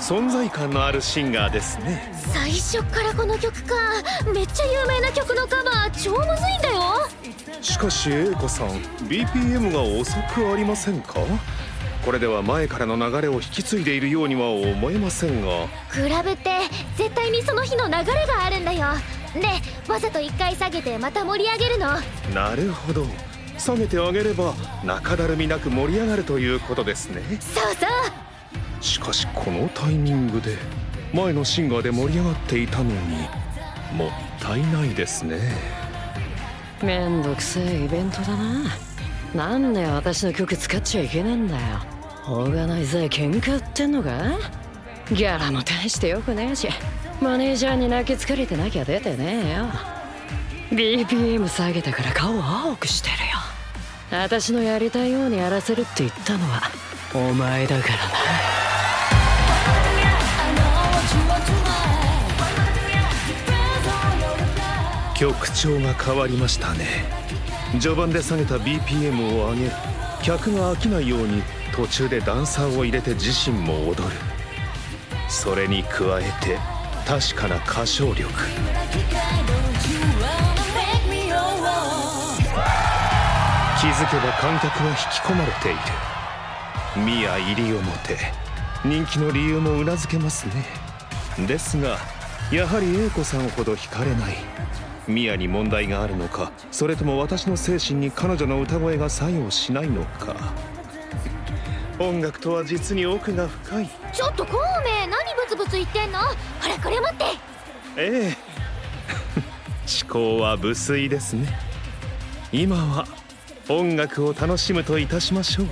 存在感のあるシンガーですね。最初からこの曲か。めっちゃ有名な曲のカバー。超むずいんだよ。しかし A 子さん BPM が遅くありませんか？これでは前からの流れを引き継いでいるようには思えませんが。クラブって絶対にその日の流れがあるんだよ。でわざと一回下げてまた盛り上げるの？なるほど。下げてあげれば中だるみなく盛り上がるということですね。そうそう。しかしこのタイミングで前のシンガーで盛り上がっていたのにもったいないですね。めんどくせえイベントだななんで私の曲使っちゃいけねえんだよ。オーガナイザー喧嘩売ってんのか？ギャラも大してよくねえし。マネージャーに泣きつかれてなきゃ出てねえよ。BPM 下げたから顔青くしてるよ。私のやりたいようにやらせるって言ったのはお前だからな。曲調が変わりましたね。序盤で下げた BPM を上げ客が飽きないように途中でダンサーを入れて自身も踊る。それに加えて確かな歌唱力。気づけば観客が引き込まれている。宮入り表。人気の理由もうなずけますね。ですがやはり A 子さんほど惹かれない。宮に問題があるのかそれとも私の精神に彼女の歌声が作用しないのか。音楽とは実に奥が深い。ちょっと孔明何ブツブツ言ってんの？ほらこれ持って。ええ。思考は無粋ですね。今は音楽を楽しむといたしましょう